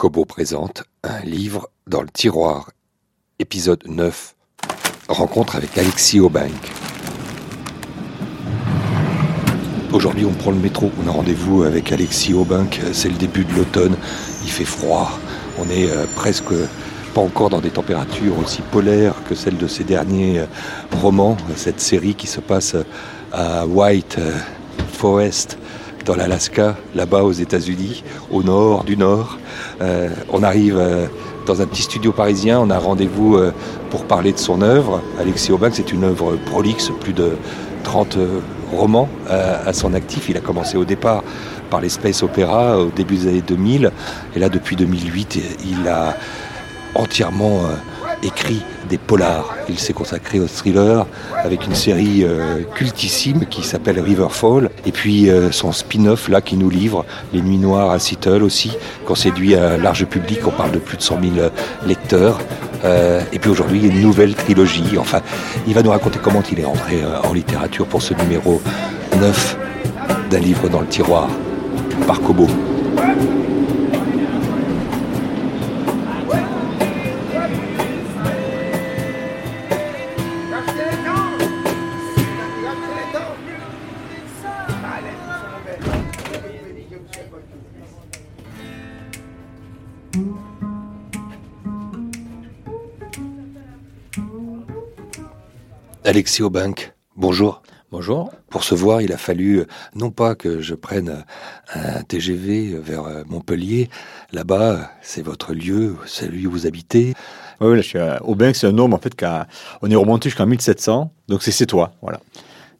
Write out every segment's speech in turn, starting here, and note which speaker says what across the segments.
Speaker 1: Kobo présente un livre dans le tiroir. Épisode 9. Rencontre avec Alexis Aubank. Aujourd'hui, on prend le métro. On a rendez-vous avec Alexis Aubank. C'est le début de l'automne. Il fait froid. On est euh, presque pas encore dans des températures aussi polaires que celles de ces derniers euh, romans. Cette série qui se passe à White euh, Forest dans l'Alaska, là-bas aux États-Unis, au nord du nord. Euh, on arrive euh, dans un petit studio parisien, on a rendez-vous euh, pour parler de son œuvre. Alexis Aubin, c'est une œuvre prolixe, plus de 30 romans à son actif. Il a commencé au départ par les space opéra au début des années 2000, et là depuis 2008, il a entièrement écrit des polars. Il s'est consacré au thriller avec une série euh, cultissime qui s'appelle Riverfall. Et puis euh, son spin-off là qui nous livre Les Nuits Noires à Seattle aussi, qu'on séduit un large public. On parle de plus de 100 000 lecteurs. Euh, et puis aujourd'hui, une nouvelle trilogie. Enfin, il va nous raconter comment il est rentré en littérature pour ce numéro 9 d'un livre dans le tiroir par Kobo. Alexis Aubank, bonjour.
Speaker 2: Bonjour.
Speaker 1: Pour se voir, il a fallu non pas que je prenne un TGV vers Montpellier. Là-bas, c'est votre lieu, celui où vous habitez.
Speaker 2: Oui, là, je suis à Aubank, c'est un nom en fait on est remonté jusqu'en 1700, donc c'est toi, voilà.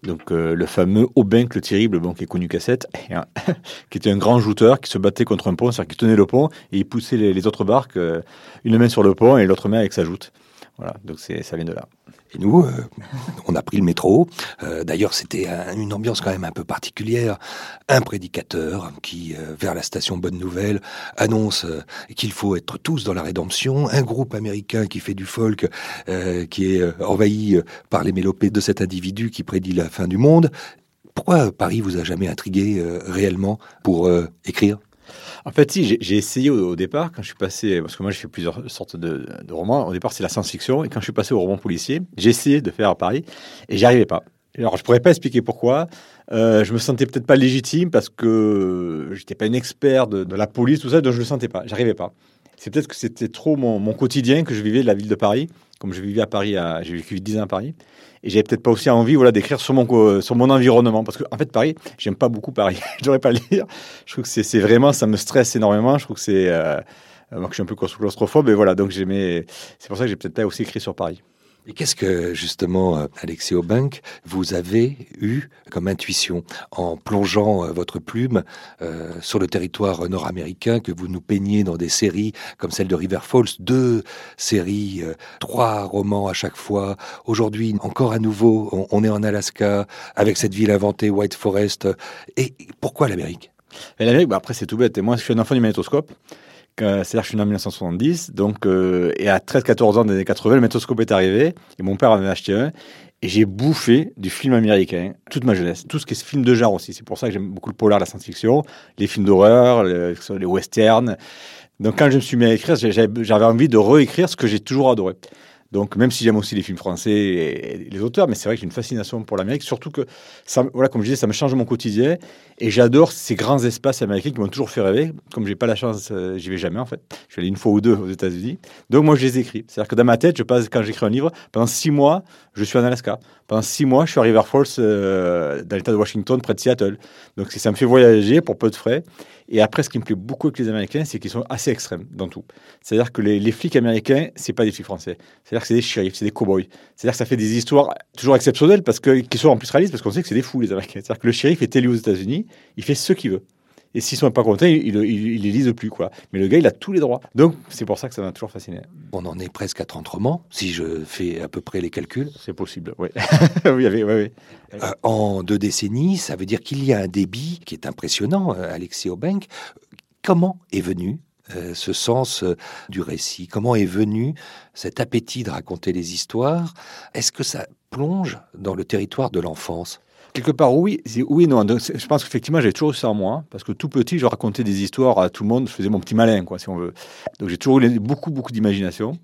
Speaker 2: Donc euh, le fameux Aubank le terrible, bon, qui est connu cassette, qui était un grand jouteur qui se battait contre un pont, c'est-à-dire qu'il tenait le pont et il poussait les, autres barques, euh, une main sur le pont et l'autre main avec sa joute. Voilà, donc ça vient de là.
Speaker 1: Et nous, euh, on a pris le métro. Euh, d'ailleurs, c'était une ambiance quand même un peu particulière. Un prédicateur qui, euh, vers la station Bonne Nouvelle, annonce qu'il faut être tous dans la rédemption. Un groupe américain qui fait du folk, qui est envahi par les mélopées de cet individu qui prédit la fin du monde. Pourquoi Paris vous a jamais intrigué réellement pour écrire?
Speaker 2: En fait, si, j'ai essayé au, départ, quand je suis passé, parce que moi, j'ai fait plusieurs sortes de, romans. Au départ, c'est la science-fiction. Et quand je suis passé au roman policier, j'ai essayé de faire à Paris et j'y arrivais pas. Alors, je pourrais pas expliquer pourquoi. Euh, je me sentais peut-être pas légitime parce que j'étais pas une expert de, la police, tout ça, donc je le sentais pas. J'arrivais pas. C'est peut-être que c'était trop mon, quotidien que je vivais de la ville de Paris, comme je vivais à Paris, j'ai vécu 10 ans à Paris. Et j'avais peut-être pas aussi envie voilà d'écrire sur mon sur mon environnement. Parce que en fait Paris j'aime pas beaucoup Paris. Je devrais pas le je trouve que c'est vraiment ça me stresse énormément. Je trouve que c'est euh, moi que je suis un peu claustrophobe et voilà. Donc j'aimais c'est pour ça que j'ai peut-être pas aussi écrit sur Paris
Speaker 1: et qu'est-ce que, justement, euh, Alexis Aubank, vous avez eu comme intuition en plongeant euh, votre plume euh, sur le territoire nord-américain, que vous nous peignez dans des séries comme celle de River Falls, deux séries, trois romans à chaque fois. Aujourd'hui, encore à nouveau, on, est en Alaska, avec cette ville inventée, White Forest. Et pourquoi l'Amérique?
Speaker 2: L'Amérique, bah après, c'est tout bête. Et moi, je suis un enfant du magnétoscope. C'est-à-dire que je suis né en 1970, donc, euh, et à 13-14 ans des années 80, le métoscope est arrivé, et mon père en a acheté un, et j'ai bouffé du film américain toute ma jeunesse, tout ce qui est film de genre aussi. C'est pour ça que j'aime beaucoup le polar, la science-fiction, les films d'horreur, les, westerns. Donc quand je me suis mis à écrire, j'avais envie de réécrire ce que j'ai toujours adoré. Donc, même si j'aime aussi les films français et les auteurs, mais c'est vrai que j'ai une fascination pour l'Amérique, surtout que, voilà, comme je disais, ça me change mon quotidien et j'adore ces grands espaces américains qui m'ont toujours fait rêver. Comme j'ai pas la chance, euh, j'y vais jamais en fait. Je suis allé une fois ou deux aux États-Unis. Donc, moi, je les écris. C'est-à-dire que dans ma tête, je passe, quand j'écris un livre, pendant six mois, je suis en Alaska. Pendant six mois, je suis à River Falls, euh, dans l'État de Washington, près de Seattle. Donc, ça me fait voyager pour peu de frais. Et après, ce qui me plaît beaucoup avec les Américains, c'est qu'ils sont assez extrêmes dans tout. C'est-à-dire que les, flics américains, c'est pas des flics français. C'est-à-dire que c'est des shérifs, c'est des cow-boys. C'est-à-dire que ça fait des histoires toujours exceptionnelles parce que, qui sont en plus réalistes parce qu'on sait que c'est des fous, les Américains. C'est-à-dire que le shérif est élu aux États-Unis, il fait ce qu'il veut. Et s'ils sont pas contents, ils, ne les lisent plus, quoi. Mais le gars, il a tous les droits. Donc, c'est pour ça que ça m'a toujours fasciné.
Speaker 1: On en est presque à 30 romans, si je fais à peu près les calculs.
Speaker 2: C'est possible, oui. oui, oui, oui.
Speaker 1: Euh, en deux décennies, ça veut dire qu'il y a un débit qui est impressionnant, euh, Alexis Aubank. Comment est venu euh, ce sens du récit? Comment est venu cet appétit de raconter les histoires? Est-ce que ça plonge dans le territoire de l'enfance?
Speaker 2: Quelque part, oui, oui, non. je pense qu'effectivement, j'ai toujours eu ça en moi, parce que tout petit, je racontais des histoires à tout le monde. Je faisais mon petit malin, quoi, si on veut. Donc, j'ai toujours eu beaucoup, beaucoup d'imagination.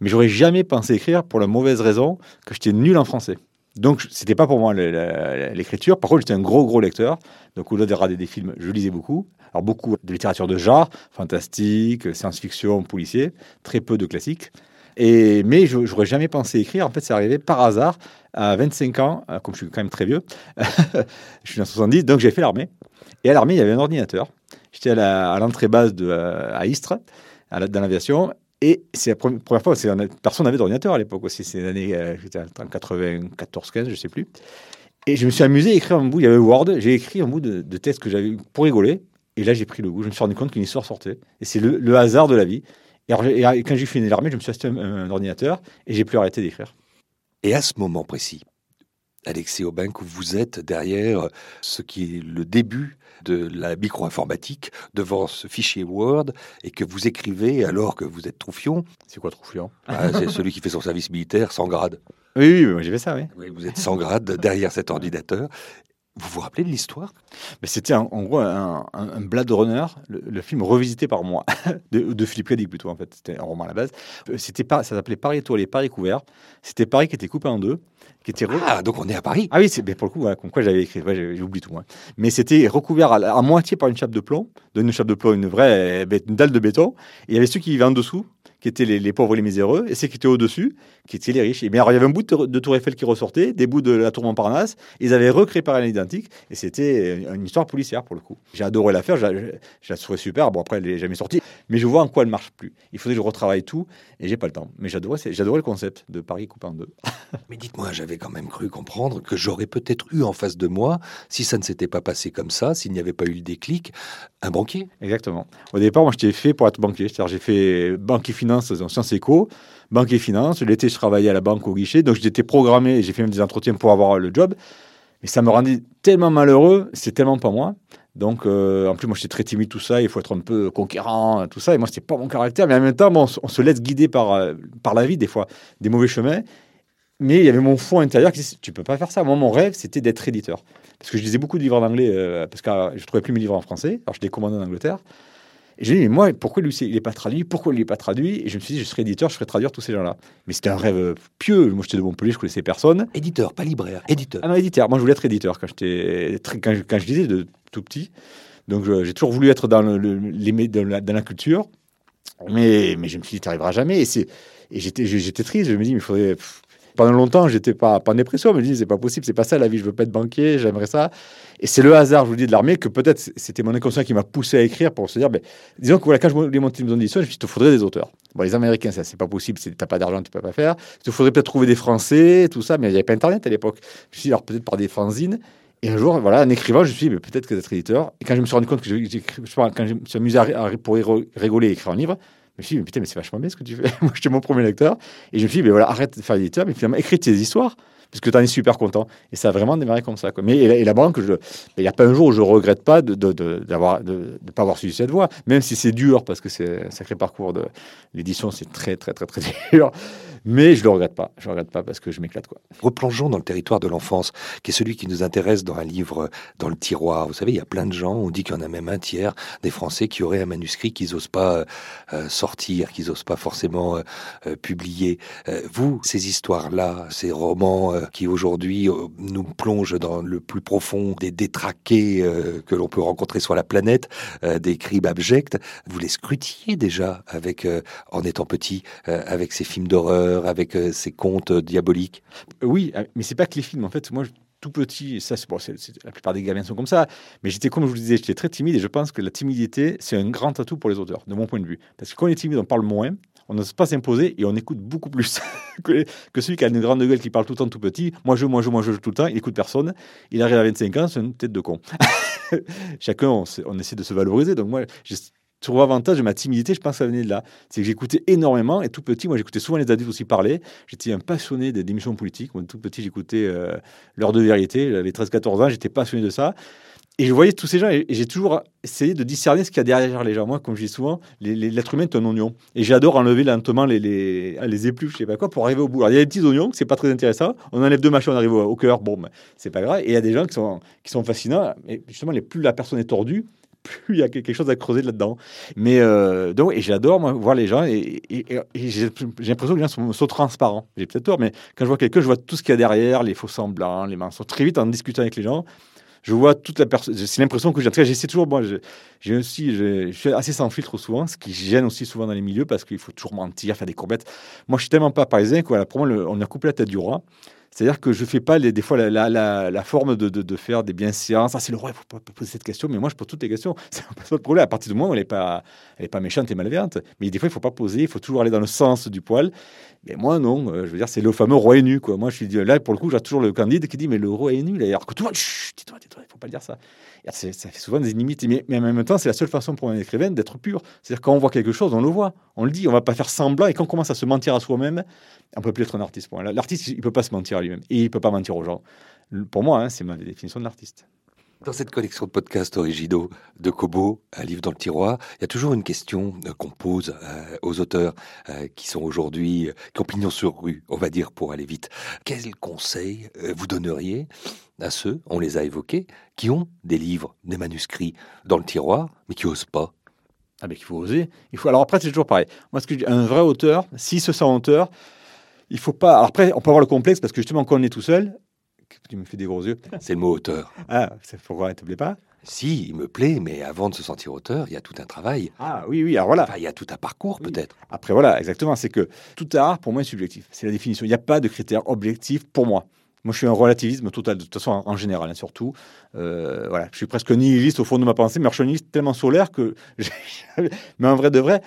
Speaker 2: Mais j'aurais jamais pensé écrire pour la mauvaise raison que j'étais nul en français. Donc, c'était pas pour moi l'écriture. Par contre, j'étais un gros, gros lecteur. Donc, au-delà de regarder des films, je lisais beaucoup. Alors, beaucoup de littérature de genre, fantastique, science-fiction, policier, très peu de classiques. Mais je n'aurais jamais pensé écrire. En fait, c'est arrivé par hasard à 25 ans, euh, comme je suis quand même très vieux. je suis en 70, donc j'ai fait l'armée. Et à l'armée, il y avait un ordinateur. J'étais à l'entrée base euh, à Istres, dans l'aviation. Et c'est la première fois, personne n'avait d'ordinateur à l'époque aussi. C'est l'année euh, 94-15, je sais plus. Et je me suis amusé à écrire un bout. Il y avait Word. J'ai écrit un bout de, de texte que j'avais pour rigoler. Et là, j'ai pris le goût. Je me suis rendu compte qu'une histoire sortait. Et c'est le, hasard de la vie. Et, quand j'ai fini l'armée, je me suis acheté un, ordinateur et j'ai plus arrêté d'écrire.
Speaker 1: Et à ce moment précis, Alexis Aubin, vous êtes derrière ce qui est le début de la micro-informatique devant ce fichier Word et que vous écrivez alors que vous êtes troufion.
Speaker 2: C'est quoi troufion?
Speaker 1: Ah, C'est celui qui fait son service militaire sans grade.
Speaker 2: Oui, oui, j'ai fait ça, oui.
Speaker 1: Vous êtes sans grade derrière cet ordinateur. Vous vous rappelez de l'histoire?
Speaker 2: Mais C'était en, gros un, un, Blade Runner, le, film revisité par moi, de, Philippe Cadic plutôt en fait, c'était un roman à la base. Euh, c'était pas, ça s'appelait Paris étoilé, Paris couvert. C'était Paris qui était coupé en deux. Qui était
Speaker 1: Ah, donc on est à Paris
Speaker 2: Ah oui, c'est, pour le coup, voilà, comme quoi j'avais écrit, ouais, j'oublie tout. Hein. Mais c'était recouvert à, moitié par une chape de plomb, de une chape de plomb, une vraie une dalle de béton. Et il y avait ceux qui vivaient en dessous, qui étaient les, pauvres et les miséreux, et ceux qui étaient au-dessus, qui étaient les riches. Et bien, alors, il y avait un bout de, Tour Eiffel qui ressortait, des bouts de la Tour Montparnasse. Ils avaient recréé par identique, et c'était une histoire policière pour le coup. J'ai adoré la faire, je, la trouvais super. Bon, après, elle n'est jamais sortie, mais je vois en quoi elle marche plus. Il faudrait que je retravaille tout, et j'ai pas le temps. Mais j'adorais, le concept de Paris coupé en deux.
Speaker 1: mais dites-moi, j'avais quand même cru comprendre que j'aurais peut-être eu en face de moi, si ça ne s'était pas passé comme ça, s'il n'y avait pas eu le déclic, un banquier.
Speaker 2: Exactement. Au départ, moi, j'étais fait pour être banquier. C'est-à-dire, j'ai fait banque et finance dans Sciences Éco banque et finance. L'été, je travaillais à la banque au guichet, donc j'étais programmé, j'ai fait même des entretiens pour avoir le job. Mais ça me rendait tellement malheureux, c'est tellement pas moi. Donc, euh, en plus, moi, j'étais très timide, tout ça. Il faut être un peu conquérant, tout ça. Et moi, c'était pas mon caractère. Mais en même temps, bon, on se laisse guider par, euh, par la vie, des fois, des mauvais chemins. Mais il y avait mon fond intérieur qui disait Tu peux pas faire ça. Moi, mon rêve, c'était d'être éditeur. Parce que je lisais beaucoup de livres en anglais, euh, parce que je trouvais plus mes livres en français. Alors, je les commandais en Angleterre. Et j'ai dit, mais moi, pourquoi lui, il n'est pas traduit? Pourquoi il n'est pas traduit? Et je me suis dit, je serais éditeur, je ferais traduire tous ces gens-là. Mais c'était un rêve pieux. Moi, j'étais de Montpellier, je connaissais personne.
Speaker 1: Éditeur, pas libraire, éditeur.
Speaker 2: Ah non, éditeur. Moi, je voulais être éditeur quand, j'étais, quand, quand je lisais de tout petit. Donc, j'ai toujours voulu être dans, le, les, dans, la, dans la culture. Mais, mais je me suis dit, tu n'arriveras jamais. Et, c'est, et j'étais, j'étais triste. Je me dis, mais il faudrait. Pendant longtemps, j'étais pas, pas en dépression. Je me dis, c'est pas possible, c'est pas ça la vie. Je veux pas être banquier, j'aimerais ça. Et c'est le hasard, je vous dis, de l'armée que peut-être c'était mon inconscient qui m'a poussé à écrire pour se dire, ben, disons que voilà, quand je voulais monter une maison d'édition, je me suis dit, il te faudrait des auteurs. Bon, les Américains, ça, c'est pas possible, t'as pas d'argent, tu peux pas faire. Il te faudrait peut-être trouver des Français, tout ça, mais il n'y avait pas Internet à l'époque. Je me suis dit, alors peut-être par des fanzines. Et un jour, voilà, en écrivant, je me suis dit, peut-être que d'être éditeur. Et quand je me suis rendu compte que j'écris, quand je me suis amusé à, pour rigoler et écrire un livre, je me suis dit, mais putain, mais c'est vachement bien ce que tu fais. Moi, j'étais mon premier lecteur. Et je me suis dit, mais voilà, arrête de faire éditeur, mais finalement, écris tes histoires puisque tu en es super content. Et ça a vraiment démarré comme ça. Mais et la, banque, il n'y a pas un jour où je regrette pas de ne de, de, pas avoir suivi cette voie, même si c'est dur, parce que c'est un sacré parcours de l'édition, c'est très, très, très, très dur. Mais je le regrette pas. Je le regrette pas parce que je m'éclate. quoi.
Speaker 1: Replongeons dans le territoire de l'enfance, qui est celui qui nous intéresse dans un livre dans le tiroir. Vous savez, il y a plein de gens, on dit qu'il y en a même un tiers des Français qui auraient un manuscrit qu'ils n'osent pas euh, euh, sortir, qu'ils n'osent pas forcément euh, publier. vous, ces histoires-là, ces romans qui aujourd'hui nous plongent dans le plus profond des détraqués que l'on peut rencontrer sur la planète, des crimes abjects, vous les scrutiez déjà avec, en étant petit, avec ces films d'horreur avec euh, ses contes euh, diaboliques?
Speaker 2: Oui, euh, mais c'est pas que les films. En fait, moi, tout petit, ça, c'est, la plupart des gamins sont comme ça, mais j'étais, comme je vous disais, j'étais très timide et je pense que la timidité, c'est un grand atout pour les auteurs, de mon point de vue. Parce que quand on est timide, on parle moins, on n'ose pas s'imposer et on écoute beaucoup plus que, celui qui a une grande gueule qui parle tout le temps tout petit. Moi, je, moi, je, moi, je, tout le temps, il écoute personne. Il arrive à 25 ans, c'est une tête de con. Chacun, on, essaie de se valoriser. Donc, moi, trouve avantage de ma timidité, je pense que ça venait de là. C'est que j'écoutais énormément et tout petit, moi j'écoutais souvent les adultes aussi parler. J'étais un passionné des émissions politiques. Moi, tout petit, j'écoutais euh, L'heure de vérité. J'avais 13-14 ans, j'étais passionné de ça. Et je voyais tous ces gens et j'ai toujours essayé de discerner ce qu'il y a derrière les gens. Moi, comme je dis souvent, l'être humain est un oignon. Et j'adore enlever lentement les, les, ah, les épluches, je sais pas quoi, pour arriver au bout. Alors, il y a des petits oignons, c'est pas très intéressant. On enlève deux machins, on arrive au, cœur. Bon, ben, c'est pas grave. Et il y a des gens qui sont, qui sont fascinants. Et justement, plus la personne est tordue, plus il y a quelque chose à creuser là-dedans. Mais euh, donc, et j'adore voir les gens et, j'ai l'impression que les gens sont, transparents. J'ai peut-être tort, mais quand je vois quelqu'un, je vois tout ce qu'il y a derrière, les faux semblants, les mensonges. Très vite, en discutant avec les gens, je vois toute la personne. C'est l'impression que j'ai. En tout cas, j'essaie toujours. Moi, j'ai aussi, je suis assez sans filtre souvent, ce qui gêne aussi souvent dans les milieux parce qu'il faut toujours mentir, faire des courbettes. Moi, je suis tellement pas parisien pour moi, on a coupé la tête du roi. C'est-à-dire que je fais pas des fois la, forme de, faire des bienséances. Ah, c'est le roi, il faut pas poser cette question. Mais moi, je pose toutes les questions. C'est pas de problème. À partir du moment où elle n'est pas, pas méchante et malveillante. Mais des fois, il faut pas poser. Il faut toujours aller dans le sens du poil. Mais moi, non. Euh, je veux dire, c'est le fameux roi est nu. Moi, je suis là, pour le coup, j'ai toujours le candide qui dit Mais le roi est nu. Alors que tout le monde, tais-toi, tais-toi, il faut pas dire ça. Ça fait souvent des limites. Mais, mais, en même temps, c'est la seule façon pour un écrivain d'être pur. C'est-à-dire, quand on voit quelque chose, on le voit. On le dit. On va pas faire semblant. Et quand on commence à se mentir à soi-même, on peut plus être un artiste. L'artiste, il peut pas se mentir à lui-même et il peut pas mentir aux gens. Pour moi, hein, c'est ma définition de l'artiste.
Speaker 1: Dans cette collection de podcasts originaux de Kobo, un livre dans le tiroir, il y a toujours une question euh, qu'on pose euh, aux auteurs euh, qui sont aujourd'hui, qui ont pignon sur rue, on va dire, pour aller vite. Quels conseils vous donneriez à ceux, on les a évoqués, qui ont des livres, des manuscrits dans le tiroir, mais qui n'osent pas?
Speaker 2: Ah, mais qu'il faut oser. Il faut... Alors après, c'est toujours pareil. Moi, ce que je dis, un vrai auteur, s'il se sent auteur, il faut pas. Alors après, on peut avoir le complexe parce que justement, quand on est tout seul, tu me fais des gros yeux.
Speaker 1: C'est le mot auteur.
Speaker 2: Ah, c'est pourquoi il te plaît pas?
Speaker 1: Si, il me plaît, mais avant de se sentir auteur, il y a tout un travail.
Speaker 2: Ah oui, oui, alors voilà.
Speaker 1: il y a tout un parcours peut-être.
Speaker 2: Après, voilà, exactement. C'est que tout art, pour moi, est subjectif. C'est la définition. Il n'y a pas de critère objectif pour moi. Moi, je suis un relativisme total, de toute façon, en, général, hein, surtout. Euh, voilà, je suis presque nihiliste au fond de ma pensée, mais je suis nihiliste tellement solaire que. mais en vrai de vrai,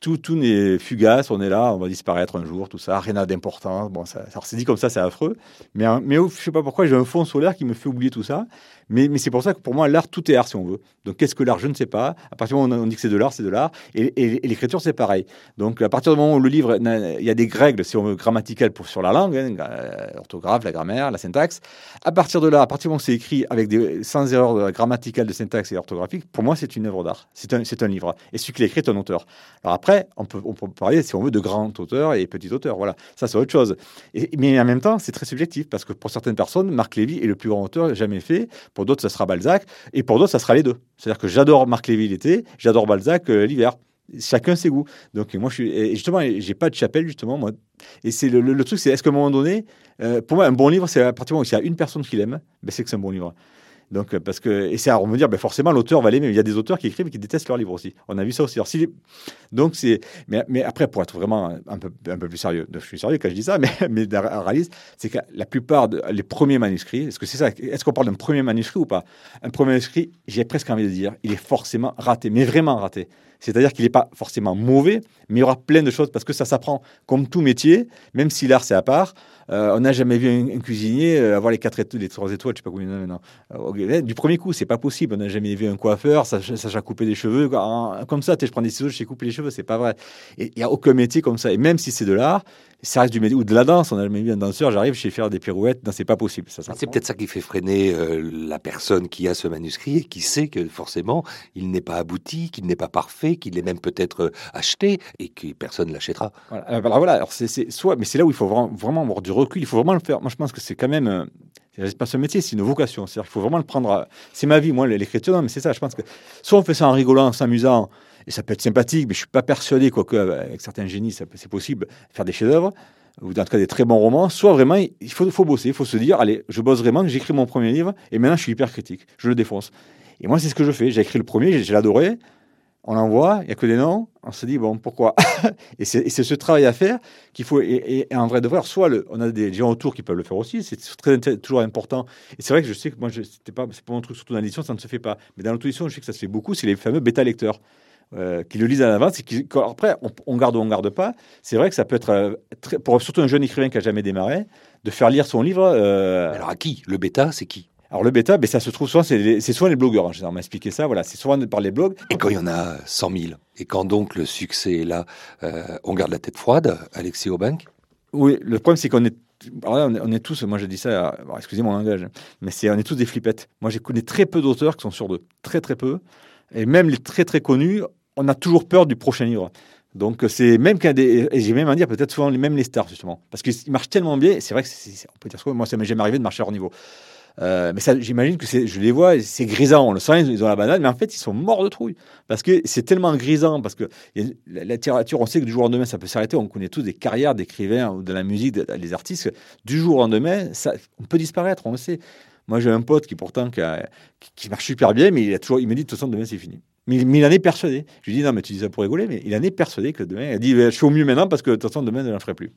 Speaker 2: tout, tout n'est fugace, on est là, on va disparaître un jour, tout ça, rien d'important. Bon, ça, ça c'est dit comme ça, c'est affreux. Mais, mais je sais pas pourquoi, j'ai un fond solaire qui me fait oublier tout ça. Mais, c'est pour ça que pour moi, l'art, tout est art si on veut. Donc qu'est-ce que l'art? Je ne sais pas. À partir du moment où on dit que c'est de l'art, c'est de l'art. Et, l'écriture, c'est pareil. Donc à partir du moment où le livre, il y a des règles, si on veut, grammaticales pour, sur la langue, hein, l'orthographe, la grammaire, la syntaxe. À partir de là, à partir du moment où c'est écrit avec des, sans erreur grammaticale de syntaxe et orthographique, pour moi, c'est une œuvre d'art. C'est un, un livre. Et celui qui l'écrit est un auteur. Alors après, on peut, on peut parler, si on veut, de grand auteur et petit auteur. Voilà, ça c'est autre chose. Mais en même temps, c'est très subjectif parce que pour certaines personnes, Marc Lévy est le plus grand auteur jamais fait. Pour d'autres, ça sera Balzac. Et pour d'autres, ça sera les deux. C'est-à-dire que j'adore Marc Lévy l'été, j'adore Balzac euh, l'hiver. Chacun ses goûts. Donc moi, je suis et justement, j'ai pas de chapelle justement moi. Et c'est le, truc, c'est est-ce qu'à un moment donné, euh, pour moi, un bon livre, c'est à partir du moment où il y a une personne qui l'aime, ben, c'est que c'est un bon livre. Donc, euh, parce que, et c'est à me dire, ben forcément, l'auteur va l'aimer. Il y a des auteurs qui écrivent et qui détestent leurs livres aussi. On a vu ça aussi. Donc, c'est, mais, mais après, pour être vraiment un peu, un peu plus sérieux, je suis sérieux quand je dis ça, mais, mais réaliste, c'est que la plupart des premiers manuscrits, est-ce que c'est ça, est-ce qu'on parle d'un premier manuscrit ou pas? Un premier manuscrit, j'ai presque envie de dire, il est forcément raté, mais vraiment raté. C'est-à-dire qu'il n'est pas forcément mauvais, mais il y aura plein de choses parce que ça s'apprend comme tout métier, même si l'art c'est à part. Euh, on n'a jamais vu un, cuisinier euh, avoir les quatre étoiles, les trois étoiles, je sais pas combien. Non, euh, du premier coup, c'est pas possible. On n'a jamais vu un coiffeur, ça, ça, couper des cheveux comme ça. Je prends des ciseaux, je sais couper les cheveux, c'est pas vrai. Il y a aucun métier comme ça. Et même si c'est de l'art, ça reste du métier ou de la danse. On n'a jamais vu un danseur, j'arrive, je sais faire des pirouettes. Non, c'est pas possible. Ça,
Speaker 1: c'est peut-être ça qui fait freiner la personne qui a ce manuscrit et qui sait que forcément, il n'est pas abouti, qu'il n'est pas parfait, qu'il est même peut-être acheté et que personne l'achètera.
Speaker 2: Voilà. Alors, voilà. Alors c'est soit, mais c'est là où il faut vraiment, vraiment avoir du recul, il faut vraiment le faire. Moi, je pense que c'est quand même. Euh, pas ce métier, c'est une vocation. C'est-à-dire qu'il faut vraiment le prendre. C'est ma vie, moi, l'écriture. Mais c'est ça. Je pense que soit on fait ça en rigolant, en s'amusant, et ça peut être sympathique, mais je suis pas persuadé, quoique avec certains génies, c'est possible faire des chefs-d'œuvre ou dans tout cas des très bons romans, soit vraiment, il faut, faut bosser, il faut se dire, allez, je bosse vraiment, j'écris mon premier livre, et maintenant je suis hyper critique, je le défonce. Et moi, c'est ce que je fais. J'ai écrit le premier, j'ai adoré, on l'envoie, il n'y a que des noms, on se dit, bon, pourquoi Et c'est ce travail à faire qu'il faut, et, en vrai de vrai, soit le, on a des gens autour qui peuvent le faire aussi, c'est très, toujours important. Et c'est vrai que je sais que moi, c'est pas, pas mon truc, surtout dans l'édition, ça ne se fait pas. Mais dans l'auto-édition, je sais que ça se fait beaucoup, c'est les fameux bêta-lecteurs. Euh, qui le lisent à l'avance et qui, après, on, garde ou on garde pas. C'est vrai que ça peut être, euh, très, pour surtout un jeune écrivain qui a jamais démarré, de faire lire son livre.
Speaker 1: Euh, Alors à qui? Le bêta, c'est qui?
Speaker 2: Alors le bêta, ben, ça se trouve souvent, c'est souvent les blogueurs. Hein, on m'a expliqué ça, voilà, c'est souvent par les blogs.
Speaker 1: Et quand il y en a 100 000, et quand donc le succès est là, euh, on garde la tête froide, Alexis Aubank?
Speaker 2: Oui, le problème c'est qu'on est on est, tous, moi je dis ça, excusez mon langage, mais c'est, on est tous des flippettes. Moi, j'ai connu très peu d'auteurs qui sont sur de très très peu. Et même les très très connus, on a toujours peur du prochain livre. Donc c'est même qu'un des, et j'ai même à dire peut-être souvent même les stars justement, parce qu'ils marchent tellement bien. C'est vrai que on peut dire quoi, moi ça m'est jamais arrivé de marcher à leur niveau. Euh, mais j'imagine que je les vois, c'est grisant, on le sent, ils ont la banane, mais en fait, ils sont morts de trouille. Parce que c'est tellement grisant, parce que la, littérature, on sait que du jour au lendemain, ça peut s'arrêter. On connaît tous des carrières d'écrivains ou de la musique, des artistes. Du jour au lendemain, ça, on peut disparaître, on le sait. Moi, j'ai un pote qui, pourtant, qui, marche super bien, mais il, a toujours, il me dit, de toute façon, demain, c'est fini. Mais, il en est persuadé. Je lui dis, non, mais tu dis ça pour rigoler, mais il en est persuadé que demain, il dit, je suis au mieux maintenant parce que de toute façon, demain, je n'en ferai plus.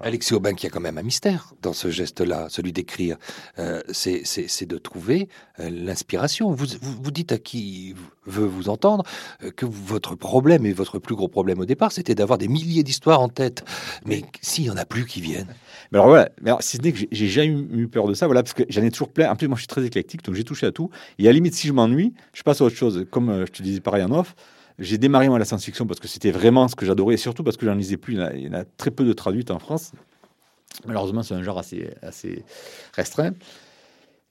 Speaker 1: Alexis Aubin, qui a quand même un mystère dans ce geste-là, celui d'écrire, euh, c'est de trouver euh, l'inspiration. Vous, vous, dites à qui veut vous entendre euh, que votre problème et votre plus gros problème au départ, c'était d'avoir des milliers d'histoires en tête. Mais s'il y en a plus qui viennent.
Speaker 2: Mais alors voilà, mais alors, si ce n'est que j'ai jamais eu peur de ça, voilà, parce que j'en ai toujours plein. En plus, moi, je suis très éclectique, donc j'ai touché à tout. Et à la limite, si je m'ennuie, je passe à autre chose. Comme je te disais pareil en off, j'ai démarré moi la science-fiction parce que c'était vraiment ce que j'adorais, et surtout parce que j'en lisais plus. Il y, en a, très peu de traduites en France. Malheureusement, c'est un genre assez, restreint.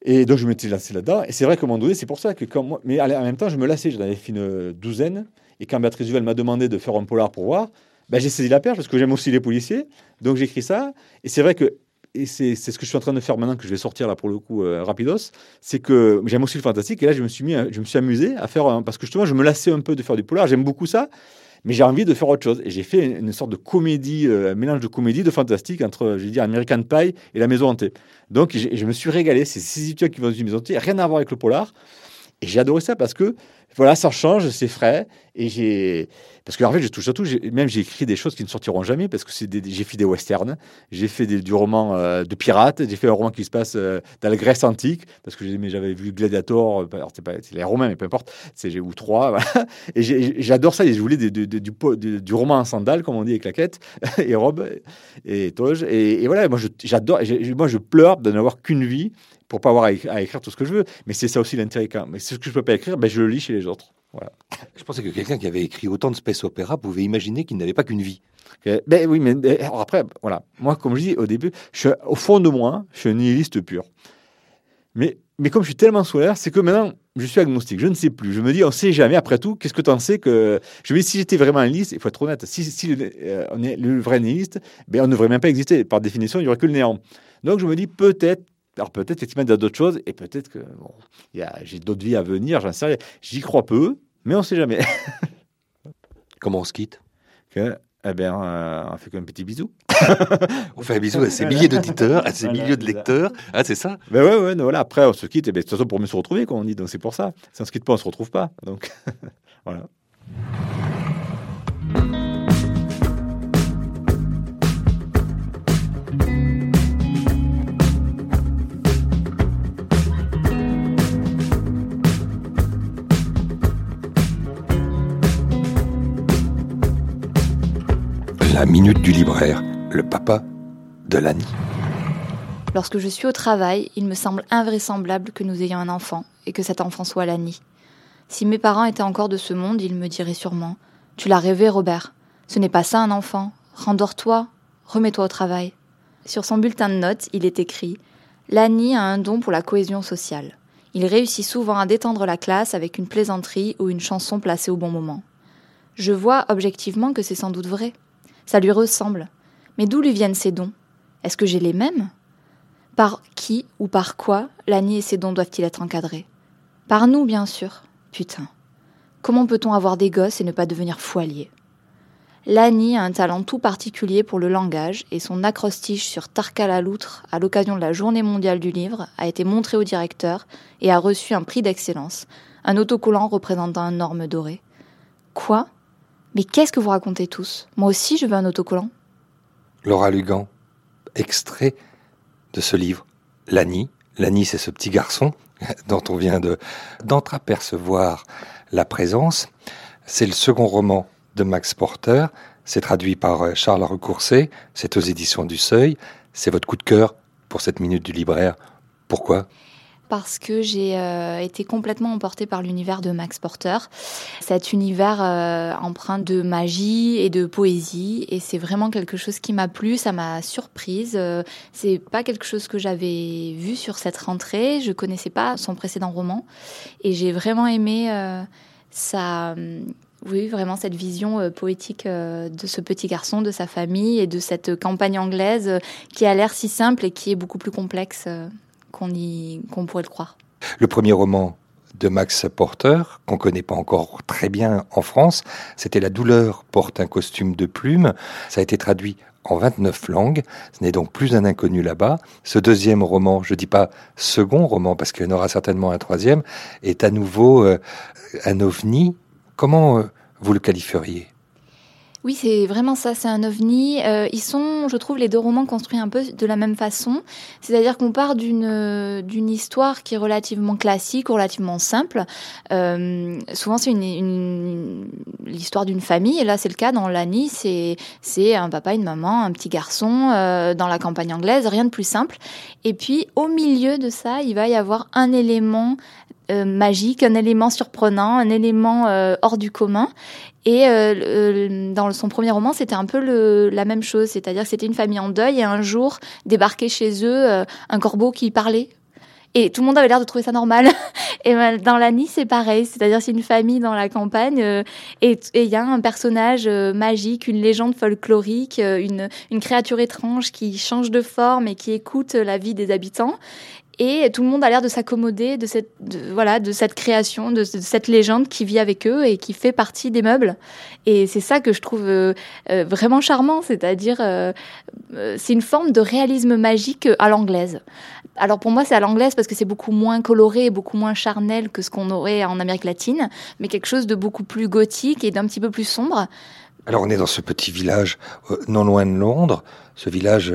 Speaker 2: Et donc, je m'étais lancé là-dedans. Et c'est vrai qu'à un moment donné, c'est pour ça que quand moi. Mais en même temps, je me lassais. J'en avais fait une douzaine. Et quand Béatrice Duval m'a demandé de faire un polar pour voir, ben, j'ai saisi la perche parce que j'aime aussi les policiers. Donc, j'écris ça. Et c'est vrai que et c'est ce que je suis en train de faire maintenant, que je vais sortir là pour le coup euh, rapidos, c'est que j'aime aussi le fantastique. Et là, je me suis, mis, je me suis amusé à faire, parce que justement, je me lassais un peu de faire du polar. J'aime beaucoup ça, mais j'ai envie de faire autre chose. Et j'ai fait une, sorte de comédie, euh, un mélange de comédie, de fantastique entre, je vais dire, American Pie et La Maison Hantée. Donc, je me suis régalé. C'est ces études qui vont dans une maison hantée, rien à voir avec le polar. Et j'ai adoré ça parce que voilà, ça change, c'est frais. Et j'ai. Parce que fait, je touche à tout. Même j'ai écrit des choses qui ne sortiront jamais parce que c'est j'ai fait des westerns, j'ai fait du roman euh, de pirates, j'ai fait un roman qui se passe euh, dans la Grèce antique parce que j'avais vu Gladiator, euh, c'est pas les Romains, mais peu importe, c'est ou trois. Et j'adore ça. Et je voulais du, du, roman en sandales, comme on dit, avec claquettes et robe et toge. Et, et voilà, moi j'adore. Moi je pleure de n'avoir qu'une vie pour pas avoir à, écrire tout ce que je veux. Mais c'est ça aussi l'intérêt. Mais ce que je peux pas écrire, ben, je le lis chez les autres. Voilà.
Speaker 1: Je pensais que quelqu'un qui avait écrit autant de space opéra pouvait imaginer qu'il n'avait pas qu'une vie.
Speaker 2: Ben oui, mais après, voilà. Moi, comme je dis au début, je au fond de moi, je suis un nihiliste pur. Mais, mais comme je suis tellement solaire, c'est que maintenant, je suis agnostique. Je ne sais plus. Je me dis, on ne sait jamais. Après tout, qu'est-ce que tu en sais que Je me dis, si j'étais vraiment un nihiliste, il faut être honnête, si, si euh, on est le vrai nihiliste, ben, on ne devrait même pas exister. Par définition, il n'y aurait que le néant. Donc je me dis, peut-être alors peut-être effectivement il y a d'autres choses et peut-être que bon, j'ai d'autres vies à venir, j'en sais rien. J'y crois peu, mais on ne sait jamais.
Speaker 1: Comment on se quitte?
Speaker 2: Que, eh bien, euh, on fait qu'un petit bisou.
Speaker 1: on fait un bisou à ces milliers d'auditeurs, à ces milliers de lecteurs. Ah, c'est ça?
Speaker 2: Ben ouais, ouais, voilà. Après, on se quitte. Et bien, de toute façon, pour mieux se retrouver, comme on dit. Donc, c'est pour ça. Si on ne se quitte pas, on ne se retrouve pas. Donc, voilà.
Speaker 1: Du libraire, le papa de Lani.
Speaker 3: Lorsque je suis au travail, il me semble invraisemblable que nous ayons un enfant et que cet enfant soit Lani. Si mes parents étaient encore de ce monde, ils me diraient sûrement Tu l'as rêvé, Robert. Ce n'est pas ça un enfant. Rendors-toi, remets-toi au travail. Sur son bulletin de notes, il est écrit Lani a un don pour la cohésion sociale. Il réussit souvent à détendre la classe avec une plaisanterie ou une chanson placée au bon moment. Je vois objectivement que c'est sans doute vrai. Ça lui ressemble. Mais d'où lui viennent ces dons? Est-ce que j'ai les mêmes? Par qui ou par quoi Lani et ses dons doivent-ils être encadrés? Par nous, bien sûr. Putain. Comment peut-on avoir des gosses et ne pas devenir foilier Lani a un talent tout particulier pour le langage et son acrostiche sur Tarka la loutre à l'occasion de la Journée mondiale du livre a été montré au directeur et a reçu un prix d'excellence, un autocollant représentant un orme doré. Quoi? Mais qu'est-ce que vous racontez tous? Moi aussi, je veux un autocollant.
Speaker 1: Laura Lugan, extrait de ce livre, Lani. Lani, c'est ce petit garçon dont on vient de la présence. C'est le second roman de Max Porter. C'est traduit par euh, Charles Recourcé. C'est aux éditions du Seuil. C'est votre coup de cœur pour cette minute du libraire. Pourquoi?
Speaker 3: Parce que j'ai euh, été complètement emportée par l'univers de Max Porter. Cet univers euh, empreint de magie et de poésie, et c'est vraiment quelque chose qui m'a plu, ça m'a surprise. Euh, c'est pas quelque chose que j'avais vu sur cette rentrée, je connaissais pas son précédent roman, et j'ai vraiment aimé sa oui, vraiment cette vision poétique de ce petit garçon, de sa famille et de cette campagne anglaise qui a l'air si simple et qui est beaucoup plus complexe qu'on pourrait le croire.
Speaker 1: Le premier roman de Max Porter, qu'on connaît pas encore très bien en France, c'était La douleur porte un costume de plume. Ça a été traduit en 29 langues. Ce n'est donc plus un inconnu là-bas. Ce deuxième roman, je dis pas second roman parce qu'il y en aura certainement un troisième, est à nouveau euh, un ovni. Comment euh, vous le qualifieriez?
Speaker 3: Oui, c'est vraiment ça, c'est un ovni. Euh, ils sont, je trouve, les deux romans construits un peu de la même façon. C'est-à-dire qu'on part d'une d'une histoire qui est relativement classique, relativement simple. Euh, souvent, c'est une, l'histoire d'une famille. Et là, c'est le cas dans l'Annie. C'est c'est un papa, une maman, un petit garçon euh, dans la campagne anglaise. Rien de plus simple. Et puis, au milieu de ça, il va y avoir un élément euh, magique, un élément surprenant, un élément euh, hors du commun. Et euh, dans son premier roman, c'était un peu la même chose, c'est-à-dire que c'était une famille en deuil et un jour débarquait chez eux un corbeau qui parlait. Et tout le monde avait l'air de trouver ça normal. et ben, dans la Nice, c'est pareil, c'est-à-dire c'est une famille dans la campagne et il y a un personnage magique, une légende folklorique, une créature étrange qui change de forme et qui écoute la vie des habitants et tout le monde a l'air de s'accommoder de cette voilà de cette création de, cette légende qui vit avec eux et qui fait partie des meubles. Et c'est ça que je trouve euh, euh, vraiment charmant. C'est-à-dire euh, c'est une forme de réalisme magique à l'anglaise. Alors pour moi c'est à l'anglaise parce que c'est beaucoup moins coloré beaucoup moins charnel que ce qu'on aurait en Amérique latine mais quelque chose de beaucoup plus gothique et d'un petit peu plus sombre.
Speaker 1: Alors on est dans ce petit village non loin de Londres ce village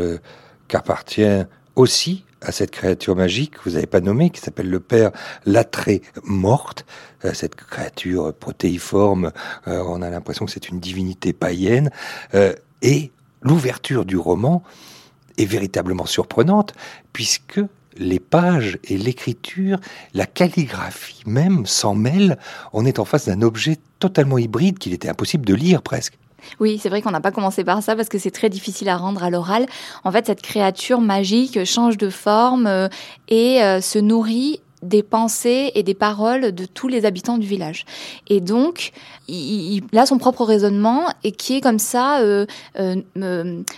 Speaker 1: qu'appartient aussi à cette créature magique que vous n'avez pas nommée, qui s'appelle le père Latré Morte. Euh, cette créature protéiforme, euh, on a l'impression que c'est une divinité païenne. Euh, et l'ouverture du roman est véritablement surprenante, puisque les pages et l'écriture, la calligraphie même s'en mêlent. On est en face d'un objet totalement hybride qu'il était impossible de lire presque.
Speaker 3: Oui, c'est vrai qu'on n'a pas commencé par ça parce que c'est très difficile à rendre à l'oral. En fait, cette créature magique change de forme euh, et euh, se nourrit des pensées et des paroles de tous les habitants du village. Et donc, il, a son propre raisonnement et qui est comme ça euh,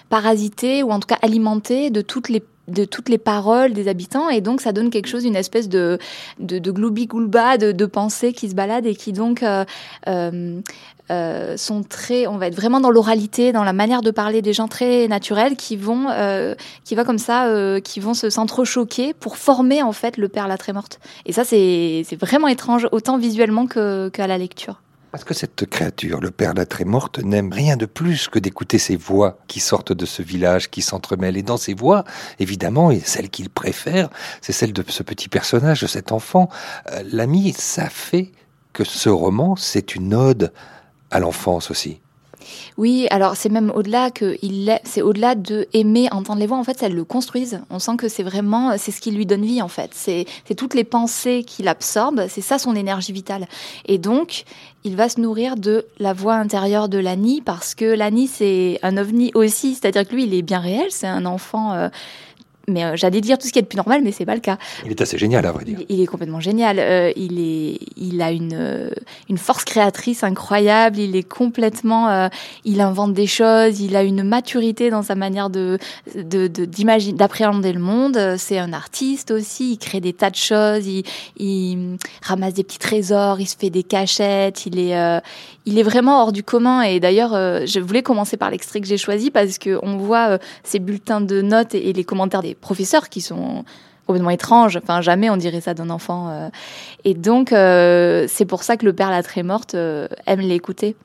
Speaker 3: parasité ou en tout cas alimenté de toutes les de toutes les paroles des habitants. Et donc ça donne quelque chose une espèce de de, de gloubi-goulba de, de pensées qui se baladent et qui donc euh, euh, euh, sont très on va être vraiment dans l'oralité dans la manière de parler des gens très naturels qui vont qui va comme ça qui vont se s'entrechoquer pour former en fait le père la très morte. Et ça c'est c'est vraiment étrange autant visuellement que qu'à la lecture
Speaker 1: parce que cette créature, le père la très morte, n'aime rien de plus que d'écouter ces voix qui sortent de ce village, qui s'entremêlent. Et dans ces voix, évidemment, et celle qu'il préfère, c'est celle de ce petit personnage, de cet enfant. Euh, l'ami, ça fait que ce roman, c'est une ode à l'enfance aussi.
Speaker 3: Oui, alors c'est même au-delà que il c'est au-delà de aimer entendre les voix. En fait, elles le construisent. On sent que c'est vraiment, c'est ce qui lui donne vie en fait. C'est toutes les pensées qu'il absorbe. C'est ça son énergie vitale. Et donc, il va se nourrir de la voix intérieure de Lani parce que Lani c'est un ovni aussi. C'est-à-dire que lui, il est bien réel. C'est un enfant. Euh, mais euh, j'allais dire tout ce qui est de plus normal, mais c'est pas le cas.
Speaker 1: Il est assez génial, à vrai dire.
Speaker 3: Il, est complètement génial. Euh, il est, il a une euh, une force créatrice incroyable. Il est complètement, euh, il invente des choses. Il a une maturité dans sa manière de de d'imaginer, d'appréhender le monde. C'est un artiste aussi. Il crée des tas de choses. Il, il ramasse des petits trésors. Il se fait des cachettes. Il est, il est vraiment hors du commun. Et d'ailleurs, je voulais commencer par l'extrait que j'ai choisi parce que on voit ces bulletins de notes et les commentaires des professeurs qui sont complètement étranges. Enfin, jamais on dirait ça d'un enfant. Euh. Et donc, euh, c'est pour ça que le père la très morte euh, aime l'écouter.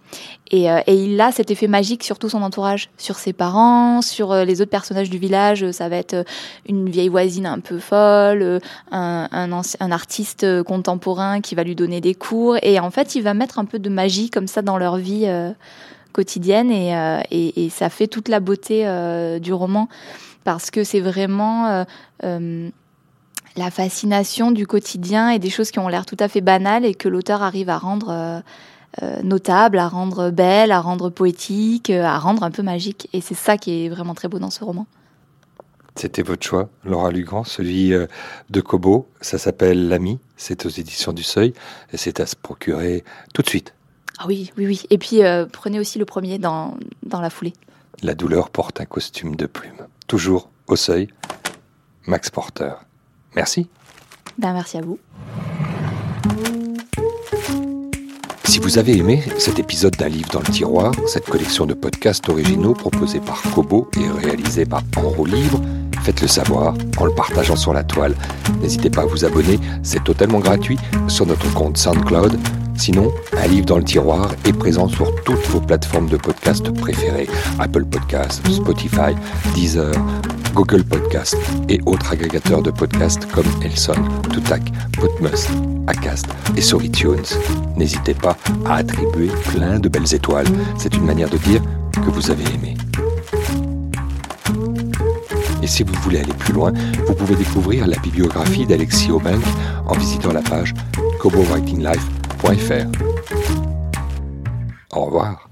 Speaker 3: Et, et, il a cet effet magique sur tout son entourage, sur ses parents, sur les autres personnages du village. Ça va être une vieille voisine un peu folle, un, un, artiste contemporain qui va lui donner des cours. Et en fait, il va mettre un peu de magie comme ça dans leur vie quotidienne. Et, et, ça fait toute la beauté du roman parce que c'est vraiment la fascination du quotidien et des choses qui ont l'air tout à fait banales et que l'auteur arrive à rendre euh, euh, notables, à rendre belles, à rendre poétiques, euh, à rendre un peu magiques. Et c'est ça qui est vraiment très beau dans ce roman.
Speaker 1: C'était votre choix, Laura Lugrand, celui de Kobo. Ça s'appelle L'ami. C'est aux éditions du Seuil et c'est à se procurer tout de suite.
Speaker 3: Ah oui, oui, oui. Et puis prenez aussi le premier dans, dans la foulée.
Speaker 1: La douleur porte un costume de plume. Toujours au Seuil. Max Porter. Merci.
Speaker 3: Ben, merci à vous.
Speaker 1: Si vous avez aimé cet épisode d'un livre dans le tiroir, cette collection de podcasts originaux proposés par Kobo et réalisés par Enro Libre, faites-le savoir en le partageant sur la toile. N'hésitez pas à vous abonner, c'est totalement gratuit sur notre compte SoundCloud. Sinon, un livre dans le tiroir est présent sur toutes vos plateformes de podcasts préférées Apple Podcasts, Spotify, Deezer, Google Podcast et autres agrégateurs de podcasts comme Elson, Toutac, Podmus, Acast et sur iTunes. N'hésitez pas à attribuer plein de belles étoiles. C'est une manière de dire que vous avez aimé. Et si vous voulez aller plus loin, vous pouvez découvrir la bibliographie d'Alexis Aubank en visitant la page cobowritinglife.fr. Au revoir.